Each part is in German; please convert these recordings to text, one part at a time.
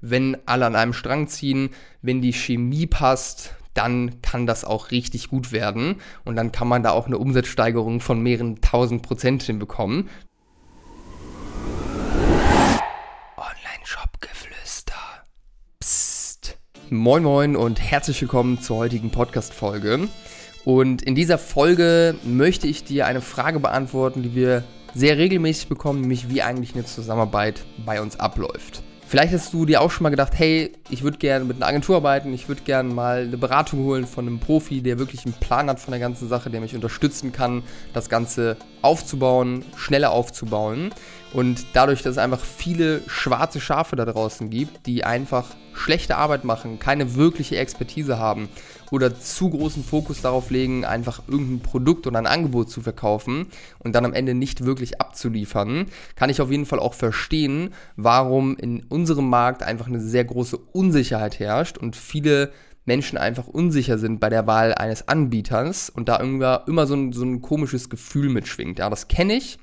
wenn alle an einem Strang ziehen, wenn die Chemie passt, dann kann das auch richtig gut werden und dann kann man da auch eine Umsatzsteigerung von mehreren tausend Prozent hinbekommen. Online-Shop-Geflüster. Psst. Moin Moin und herzlich willkommen zur heutigen Podcast-Folge. Und in dieser Folge möchte ich dir eine Frage beantworten, die wir sehr regelmäßig bekommen, nämlich wie eigentlich eine Zusammenarbeit bei uns abläuft. Vielleicht hast du dir auch schon mal gedacht, hey, ich würde gerne mit einer Agentur arbeiten, ich würde gerne mal eine Beratung holen von einem Profi, der wirklich einen Plan hat von der ganzen Sache, der mich unterstützen kann, das Ganze aufzubauen, schneller aufzubauen. Und dadurch, dass es einfach viele schwarze Schafe da draußen gibt, die einfach schlechte Arbeit machen, keine wirkliche Expertise haben oder zu großen Fokus darauf legen, einfach irgendein Produkt oder ein Angebot zu verkaufen und dann am Ende nicht wirklich abzuliefern, kann ich auf jeden Fall auch verstehen, warum in unserem Markt einfach eine sehr große Unsicherheit herrscht und viele Menschen einfach unsicher sind bei der Wahl eines Anbieters und da immer so ein, so ein komisches Gefühl mitschwingt. Ja, das kenne ich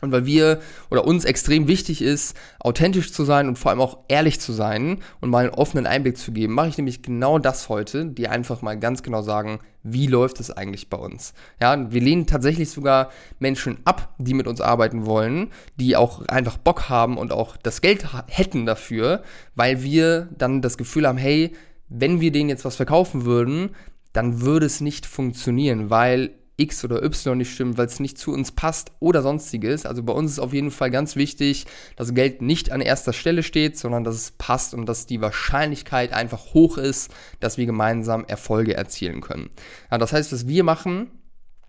und weil wir oder uns extrem wichtig ist, authentisch zu sein und vor allem auch ehrlich zu sein und mal einen offenen Einblick zu geben, mache ich nämlich genau das heute, die einfach mal ganz genau sagen, wie läuft es eigentlich bei uns. Ja, wir lehnen tatsächlich sogar Menschen ab, die mit uns arbeiten wollen, die auch einfach Bock haben und auch das Geld hätten dafür, weil wir dann das Gefühl haben, hey, wenn wir denen jetzt was verkaufen würden, dann würde es nicht funktionieren, weil X oder Y nicht stimmt, weil es nicht zu uns passt oder sonstiges. Also bei uns ist auf jeden Fall ganz wichtig, dass Geld nicht an erster Stelle steht, sondern dass es passt und dass die Wahrscheinlichkeit einfach hoch ist, dass wir gemeinsam Erfolge erzielen können. Ja, das heißt, was wir machen,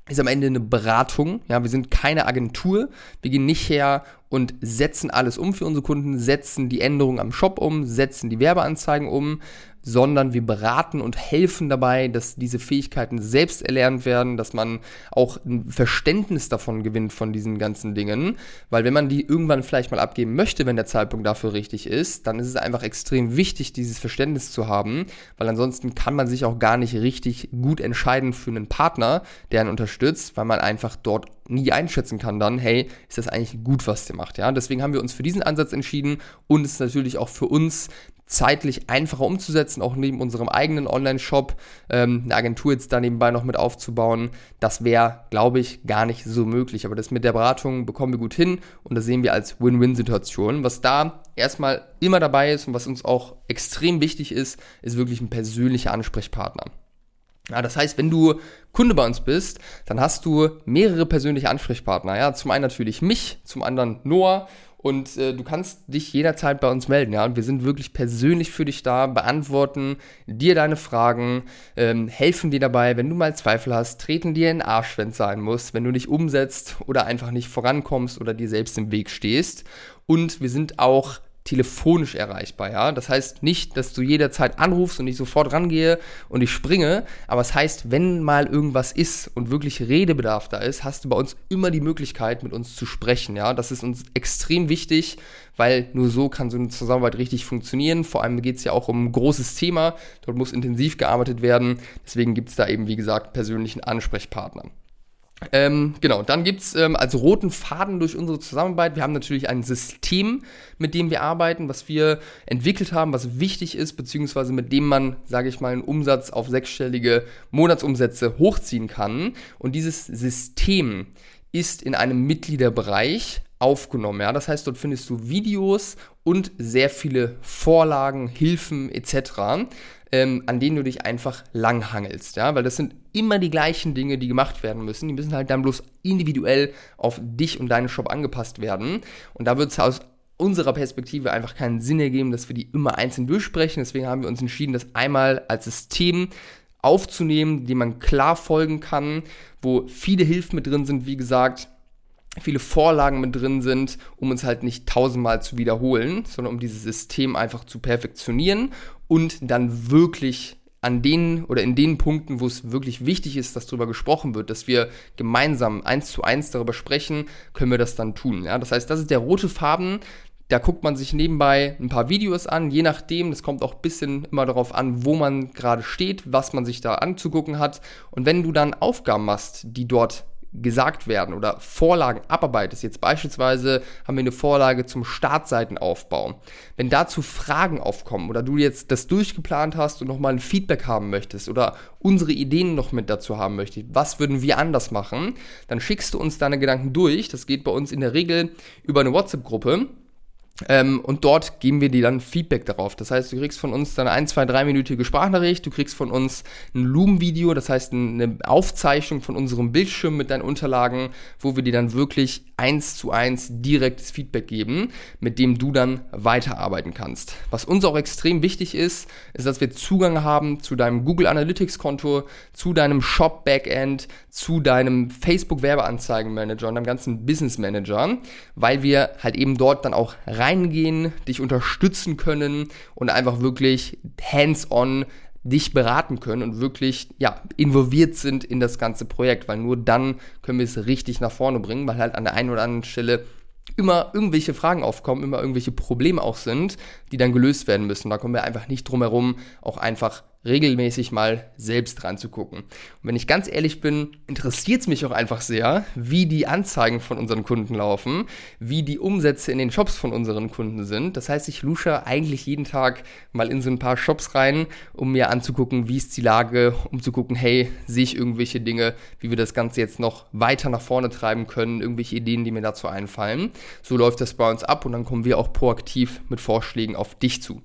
ist am Ende eine Beratung. Ja, wir sind keine Agentur. Wir gehen nicht her und setzen alles um für unsere Kunden, setzen die Änderungen am Shop um, setzen die Werbeanzeigen um, sondern wir beraten und helfen dabei, dass diese Fähigkeiten selbst erlernt werden, dass man auch ein Verständnis davon gewinnt von diesen ganzen Dingen, weil wenn man die irgendwann vielleicht mal abgeben möchte, wenn der Zeitpunkt dafür richtig ist, dann ist es einfach extrem wichtig, dieses Verständnis zu haben, weil ansonsten kann man sich auch gar nicht richtig gut entscheiden für einen Partner, der einen unterstützt, weil man einfach dort nie einschätzen kann dann, hey, ist das eigentlich gut, was der macht, ja? Deswegen haben wir uns für diesen Ansatz entschieden und es ist natürlich auch für uns zeitlich einfacher umzusetzen, auch neben unserem eigenen Online-Shop ähm, eine Agentur jetzt da nebenbei noch mit aufzubauen. Das wäre, glaube ich, gar nicht so möglich. Aber das mit der Beratung bekommen wir gut hin und das sehen wir als Win-Win-Situation. Was da erstmal immer dabei ist und was uns auch extrem wichtig ist, ist wirklich ein persönlicher Ansprechpartner. Ja, das heißt, wenn du Kunde bei uns bist, dann hast du mehrere persönliche Ansprechpartner. Ja, zum einen natürlich mich, zum anderen Noah und äh, du kannst dich jederzeit bei uns melden, ja. Und wir sind wirklich persönlich für dich da, beantworten dir deine Fragen, ähm, helfen dir dabei, wenn du mal Zweifel hast, treten dir in den Arsch, wenn es sein muss, wenn du nicht umsetzt oder einfach nicht vorankommst oder dir selbst im Weg stehst. Und wir sind auch telefonisch erreichbar, ja. Das heißt nicht, dass du jederzeit anrufst und ich sofort rangehe und ich springe, aber es das heißt, wenn mal irgendwas ist und wirklich Redebedarf da ist, hast du bei uns immer die Möglichkeit, mit uns zu sprechen, ja. Das ist uns extrem wichtig, weil nur so kann so eine Zusammenarbeit richtig funktionieren. Vor allem geht es ja auch um ein großes Thema, dort muss intensiv gearbeitet werden. Deswegen gibt es da eben, wie gesagt, persönlichen Ansprechpartner. Ähm, genau, dann gibt's ähm, als roten Faden durch unsere Zusammenarbeit, wir haben natürlich ein System, mit dem wir arbeiten, was wir entwickelt haben, was wichtig ist, beziehungsweise mit dem man, sage ich mal, einen Umsatz auf sechsstellige Monatsumsätze hochziehen kann. Und dieses System ist in einem Mitgliederbereich aufgenommen. Ja? Das heißt, dort findest du Videos und sehr viele Vorlagen, Hilfen etc ähm, an denen du dich einfach langhangelst, ja, weil das sind immer die gleichen Dinge, die gemacht werden müssen. Die müssen halt dann bloß individuell auf dich und deinen Shop angepasst werden. Und da wird es aus unserer Perspektive einfach keinen Sinn ergeben, dass wir die immer einzeln durchsprechen. Deswegen haben wir uns entschieden, das einmal als System aufzunehmen, dem man klar folgen kann, wo viele Hilfen mit drin sind, wie gesagt, viele Vorlagen mit drin sind, um uns halt nicht tausendmal zu wiederholen, sondern um dieses System einfach zu perfektionieren und dann wirklich an den oder in den Punkten, wo es wirklich wichtig ist, dass darüber gesprochen wird, dass wir gemeinsam eins zu eins darüber sprechen, können wir das dann tun. Ja? Das heißt, das ist der rote Faden. Da guckt man sich nebenbei ein paar Videos an, je nachdem, das kommt auch ein bisschen immer darauf an, wo man gerade steht, was man sich da anzugucken hat. Und wenn du dann Aufgaben machst, die dort gesagt werden oder Vorlagen abarbeitest, jetzt beispielsweise haben wir eine Vorlage zum Startseitenaufbau, wenn dazu Fragen aufkommen oder du jetzt das durchgeplant hast und nochmal ein Feedback haben möchtest oder unsere Ideen noch mit dazu haben möchtest, was würden wir anders machen, dann schickst du uns deine Gedanken durch. Das geht bei uns in der Regel über eine WhatsApp-Gruppe. Ähm, und dort geben wir dir dann Feedback darauf. Das heißt, du kriegst von uns dann ein, zwei, dreiminütige Sprachnachricht, du kriegst von uns ein Loom-Video, das heißt eine Aufzeichnung von unserem Bildschirm mit deinen Unterlagen, wo wir dir dann wirklich eins zu eins direktes Feedback geben, mit dem du dann weiterarbeiten kannst. Was uns auch extrem wichtig ist, ist, dass wir Zugang haben zu deinem Google Analytics Konto, zu deinem Shop Backend, zu deinem Facebook Werbeanzeigen Manager und deinem ganzen Business Manager, weil wir halt eben dort dann auch reingehen, dich unterstützen können und einfach wirklich hands-on dich beraten können und wirklich ja, involviert sind in das ganze Projekt, weil nur dann können wir es richtig nach vorne bringen, weil halt an der einen oder anderen Stelle immer irgendwelche Fragen aufkommen, immer irgendwelche Probleme auch sind, die dann gelöst werden müssen. Da kommen wir einfach nicht drum herum, auch einfach regelmäßig mal selbst ranzugucken. Und wenn ich ganz ehrlich bin, interessiert es mich auch einfach sehr, wie die Anzeigen von unseren Kunden laufen, wie die Umsätze in den Shops von unseren Kunden sind. Das heißt, ich lusche eigentlich jeden Tag mal in so ein paar Shops rein, um mir anzugucken, wie ist die Lage, um zu gucken, hey, sehe ich irgendwelche Dinge, wie wir das Ganze jetzt noch weiter nach vorne treiben können, irgendwelche Ideen, die mir dazu einfallen. So läuft das bei uns ab und dann kommen wir auch proaktiv mit Vorschlägen auf dich zu.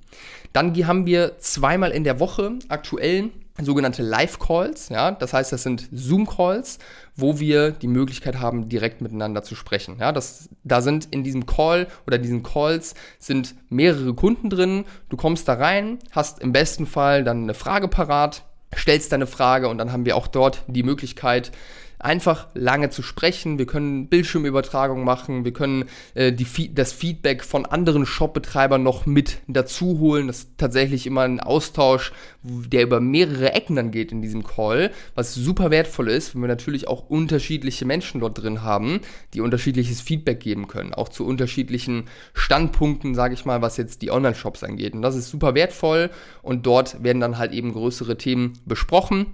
Dann haben wir zweimal in der Woche aktuell sogenannte Live-Calls. Ja? Das heißt, das sind Zoom-Calls, wo wir die Möglichkeit haben, direkt miteinander zu sprechen. Ja? Das, da sind in diesem Call oder diesen Calls sind mehrere Kunden drin. Du kommst da rein, hast im besten Fall dann eine Frage parat, stellst deine Frage und dann haben wir auch dort die Möglichkeit, einfach lange zu sprechen. Wir können Bildschirmübertragung machen, wir können äh, die, das Feedback von anderen Shopbetreibern noch mit dazu holen. Das ist tatsächlich immer ein Austausch, der über mehrere Ecken dann geht in diesem Call, was super wertvoll ist, wenn wir natürlich auch unterschiedliche Menschen dort drin haben, die unterschiedliches Feedback geben können, auch zu unterschiedlichen Standpunkten, sage ich mal, was jetzt die Online-Shops angeht. Und das ist super wertvoll und dort werden dann halt eben größere Themen besprochen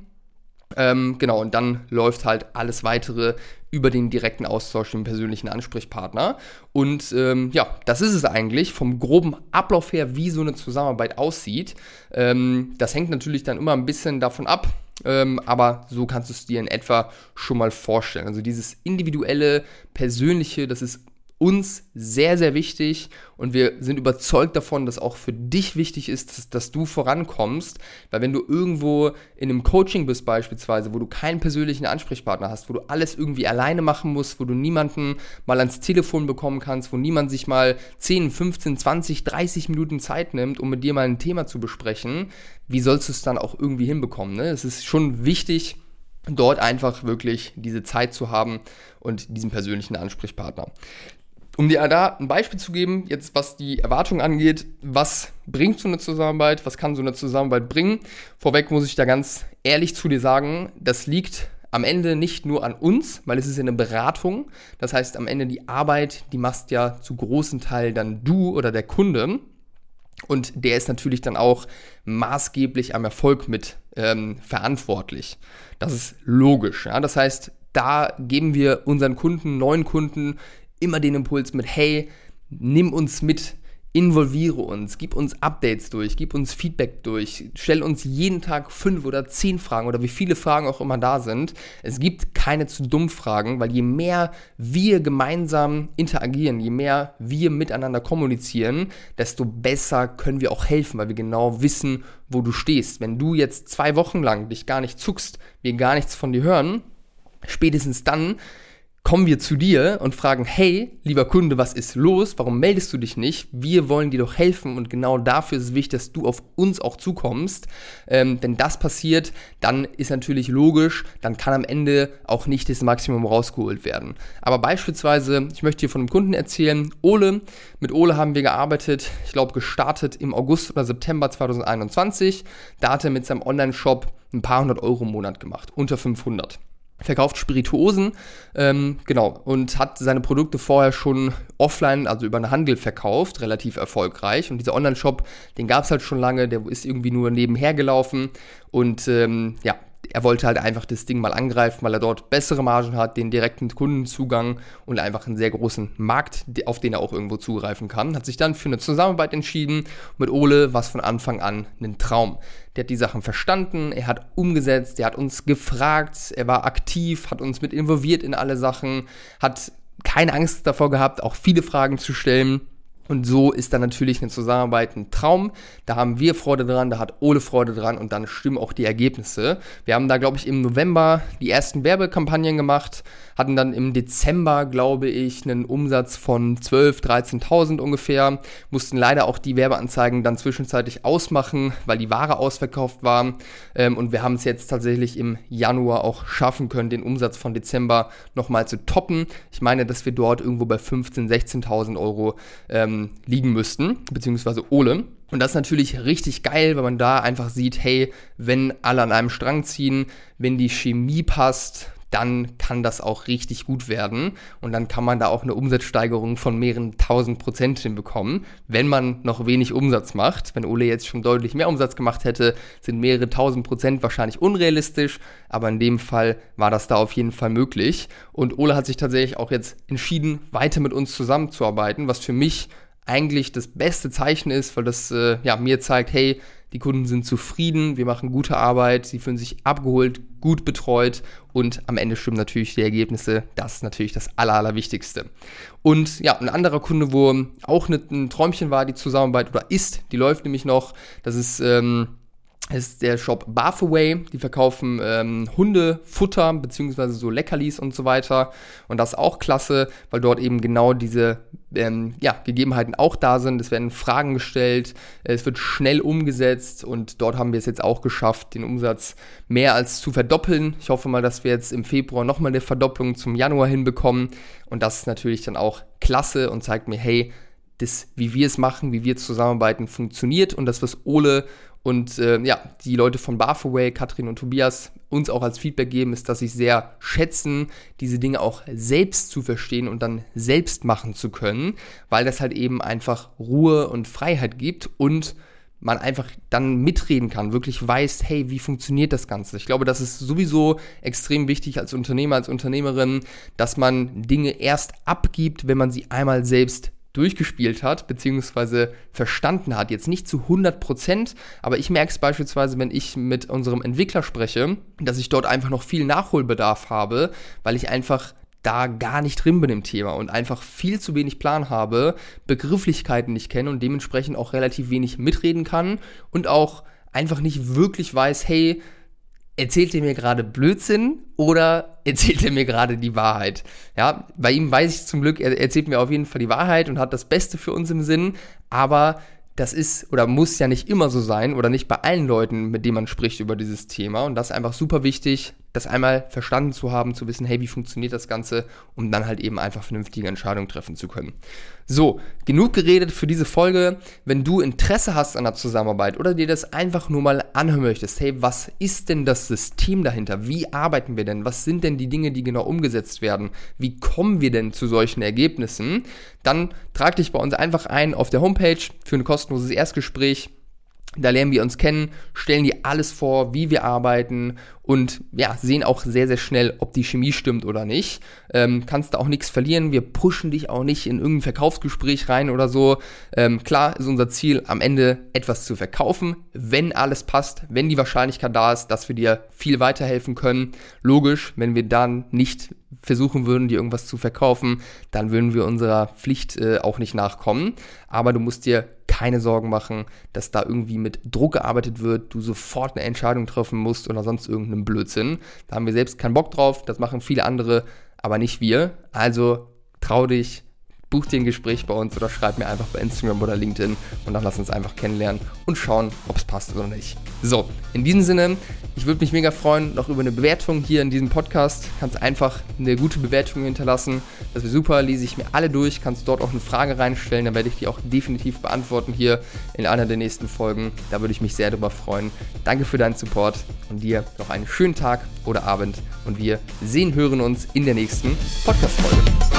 ähm, genau, und dann läuft halt alles weitere über den direkten Austausch mit dem persönlichen Ansprechpartner. Und ähm, ja, das ist es eigentlich vom groben Ablauf her, wie so eine Zusammenarbeit aussieht. Ähm, das hängt natürlich dann immer ein bisschen davon ab, ähm, aber so kannst du es dir in etwa schon mal vorstellen. Also dieses individuelle, persönliche, das ist uns sehr, sehr wichtig und wir sind überzeugt davon, dass auch für dich wichtig ist, dass, dass, du vorankommst, weil wenn du irgendwo in einem Coaching bist beispielsweise, wo du keinen persönlichen Ansprechpartner hast, wo du alles irgendwie alleine machen musst, wo du niemanden mal ans Telefon bekommen kannst, wo niemand sich mal 10, 15, 20, 30 Minuten Zeit nimmt, um mit dir mal ein Thema zu besprechen, wie sollst du es dann auch irgendwie hinbekommen? Ne? Es ist schon wichtig, dort einfach wirklich diese Zeit zu haben und diesen persönlichen Ansprechpartner. Um dir da ein Beispiel zu geben, jetzt was die Erwartung angeht, was bringt so eine Zusammenarbeit, was kann so eine Zusammenarbeit bringen? Vorweg muss ich da ganz ehrlich zu dir sagen, das liegt am Ende nicht nur an uns, weil es ist ja eine Beratung. Das heißt, am Ende die Arbeit, die machst ja zu großen Teil dann du oder der Kunde. Und der ist natürlich dann auch maßgeblich am Erfolg mit ähm, verantwortlich. Das ist logisch. Ja? Das heißt, da geben wir unseren Kunden, neuen Kunden, immer den Impuls mit, hey, nimm uns mit, involviere uns, gib uns Updates durch, gib uns Feedback durch, stell uns jeden Tag fünf oder zehn Fragen oder wie viele Fragen auch immer da sind. Es gibt keine zu dumm Fragen, weil je mehr wir gemeinsam interagieren, je mehr wir miteinander kommunizieren, desto besser können wir auch helfen, weil wir genau wissen, wo du stehst. Wenn du jetzt zwei Wochen lang dich gar nicht zuckst, wir gar nichts von dir hören, spätestens dann kommen wir zu dir und fragen, hey, lieber Kunde, was ist los? Warum meldest du dich nicht? Wir wollen dir doch helfen und genau dafür ist es wichtig, dass du auf uns auch zukommst. Ähm, wenn das passiert, dann ist natürlich logisch, dann kann am Ende auch nicht das Maximum rausgeholt werden. Aber beispielsweise, ich möchte dir von einem Kunden erzählen, Ole. Mit Ole haben wir gearbeitet, ich glaube gestartet im August oder September 2021. Da hat er mit seinem Online-Shop ein paar hundert Euro im Monat gemacht, unter 500 verkauft Spirituosen, ähm, genau, und hat seine Produkte vorher schon offline, also über einen Handel verkauft, relativ erfolgreich. Und dieser Online-Shop, den gab es halt schon lange, der ist irgendwie nur nebenher gelaufen. Und ähm, ja, er wollte halt einfach das Ding mal angreifen, weil er dort bessere Margen hat, den direkten Kundenzugang und einfach einen sehr großen Markt, auf den er auch irgendwo zugreifen kann. Hat sich dann für eine Zusammenarbeit entschieden. Mit Ole war es von Anfang an ein Traum. Der hat die Sachen verstanden, er hat umgesetzt, er hat uns gefragt, er war aktiv, hat uns mit involviert in alle Sachen, hat keine Angst davor gehabt, auch viele Fragen zu stellen. Und so ist dann natürlich eine Zusammenarbeit ein Traum. Da haben wir Freude dran, da hat Ole Freude dran und dann stimmen auch die Ergebnisse. Wir haben da, glaube ich, im November die ersten Werbekampagnen gemacht, hatten dann im Dezember, glaube ich, einen Umsatz von 12.000, 13.000 ungefähr, mussten leider auch die Werbeanzeigen dann zwischenzeitlich ausmachen, weil die Ware ausverkauft war. Ähm, und wir haben es jetzt tatsächlich im Januar auch schaffen können, den Umsatz von Dezember nochmal zu toppen. Ich meine, dass wir dort irgendwo bei 15.000, 16.000 Euro ähm, liegen müssten, beziehungsweise Ole. Und das ist natürlich richtig geil, weil man da einfach sieht, hey, wenn alle an einem Strang ziehen, wenn die Chemie passt, dann kann das auch richtig gut werden. Und dann kann man da auch eine Umsatzsteigerung von mehreren tausend Prozent hinbekommen. Wenn man noch wenig Umsatz macht, wenn Ole jetzt schon deutlich mehr Umsatz gemacht hätte, sind mehrere tausend Prozent wahrscheinlich unrealistisch. Aber in dem Fall war das da auf jeden Fall möglich. Und Ole hat sich tatsächlich auch jetzt entschieden, weiter mit uns zusammenzuarbeiten, was für mich eigentlich das beste Zeichen ist, weil das äh, ja, mir zeigt, hey, die Kunden sind zufrieden, wir machen gute Arbeit, sie fühlen sich abgeholt, gut betreut und am Ende stimmen natürlich die Ergebnisse. Das ist natürlich das Aller, Allerwichtigste. Und ja, ein anderer Kunde, wo auch ein Träumchen war, die Zusammenarbeit oder ist, die läuft nämlich noch, das ist... Ähm, ist der Shop Bathaway. Die verkaufen ähm, Hundefutter beziehungsweise so Leckerlis und so weiter. Und das ist auch klasse, weil dort eben genau diese ähm, ja, Gegebenheiten auch da sind. Es werden Fragen gestellt, es wird schnell umgesetzt und dort haben wir es jetzt auch geschafft, den Umsatz mehr als zu verdoppeln. Ich hoffe mal, dass wir jetzt im Februar nochmal eine Verdopplung zum Januar hinbekommen. Und das ist natürlich dann auch klasse und zeigt mir, hey, das, wie wir es machen, wie wir zusammenarbeiten, funktioniert und das, was Ole und äh, ja, die Leute von Barfaway, Katrin und Tobias, uns auch als Feedback geben, ist, dass sie sehr schätzen, diese Dinge auch selbst zu verstehen und dann selbst machen zu können, weil das halt eben einfach Ruhe und Freiheit gibt und man einfach dann mitreden kann, wirklich weiß, hey, wie funktioniert das Ganze? Ich glaube, das ist sowieso extrem wichtig als Unternehmer, als Unternehmerin, dass man Dinge erst abgibt, wenn man sie einmal selbst durchgespielt hat, beziehungsweise verstanden hat. Jetzt nicht zu 100 Prozent, aber ich merke es beispielsweise, wenn ich mit unserem Entwickler spreche, dass ich dort einfach noch viel Nachholbedarf habe, weil ich einfach da gar nicht drin bin im Thema und einfach viel zu wenig Plan habe, Begrifflichkeiten nicht kenne und dementsprechend auch relativ wenig mitreden kann und auch einfach nicht wirklich weiß, hey, erzählt er mir gerade Blödsinn oder erzählt er mir gerade die Wahrheit? Ja, bei ihm weiß ich zum Glück, er erzählt mir auf jeden Fall die Wahrheit und hat das Beste für uns im Sinn, aber das ist oder muss ja nicht immer so sein oder nicht bei allen Leuten, mit denen man spricht über dieses Thema. Und das ist einfach super wichtig, das einmal verstanden zu haben, zu wissen, hey, wie funktioniert das Ganze, um dann halt eben einfach vernünftige Entscheidungen treffen zu können. So, genug geredet für diese Folge. Wenn du Interesse hast an der Zusammenarbeit oder dir das einfach nur mal anhören möchtest, hey, was ist denn das System dahinter? Wie arbeiten wir denn? Was sind denn die Dinge, die genau umgesetzt werden? Wie kommen wir denn zu solchen Ergebnissen? Dann trag dich bei uns einfach ein auf der Homepage für ein kostenloses Erstgespräch da lernen wir uns kennen, stellen dir alles vor, wie wir arbeiten und ja, sehen auch sehr, sehr schnell, ob die Chemie stimmt oder nicht. Ähm, kannst da auch nichts verlieren. Wir pushen dich auch nicht in irgendein Verkaufsgespräch rein oder so. Ähm, klar ist unser Ziel, am Ende etwas zu verkaufen, wenn alles passt, wenn die Wahrscheinlichkeit da ist, dass wir dir viel weiterhelfen können. Logisch, wenn wir dann nicht versuchen würden, dir irgendwas zu verkaufen, dann würden wir unserer Pflicht äh, auch nicht nachkommen. Aber du musst dir keine Sorgen machen, dass da irgendwie mit Druck gearbeitet wird, du sofort eine Entscheidung treffen musst oder sonst irgendeinen Blödsinn. Da haben wir selbst keinen Bock drauf, das machen viele andere, aber nicht wir. Also trau dich, buch dir ein Gespräch bei uns oder schreib mir einfach bei Instagram oder LinkedIn und dann lass uns einfach kennenlernen und schauen, ob es passt oder nicht. So, in diesem Sinne, ich würde mich mega freuen, noch über eine Bewertung hier in diesem Podcast. Kannst einfach eine gute Bewertung hinterlassen. Das wäre super, lese ich mir alle durch, kannst dort auch eine Frage reinstellen, dann werde ich die auch definitiv beantworten hier in einer der nächsten Folgen. Da würde ich mich sehr darüber freuen. Danke für deinen Support und dir noch einen schönen Tag oder Abend und wir sehen, hören uns in der nächsten Podcast-Folge.